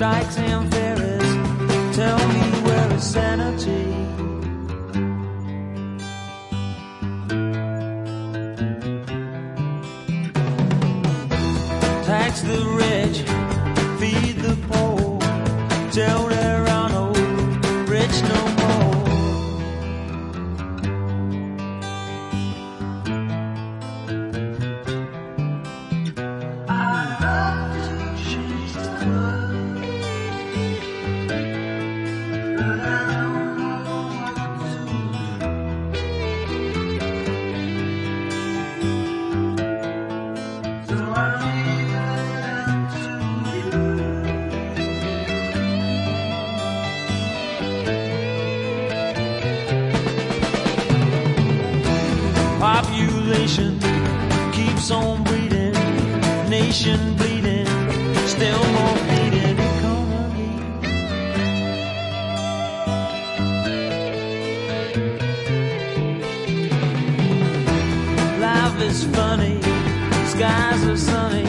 bikes and ferries. Tell me where is sanity? Tax the rich, feed the poor. Tell nation bleeding, still more bleeding economy. Life is funny, skies are sunny,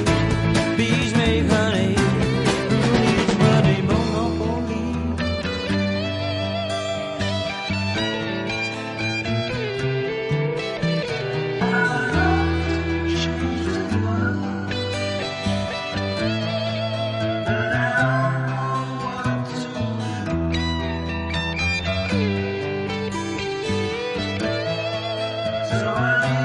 So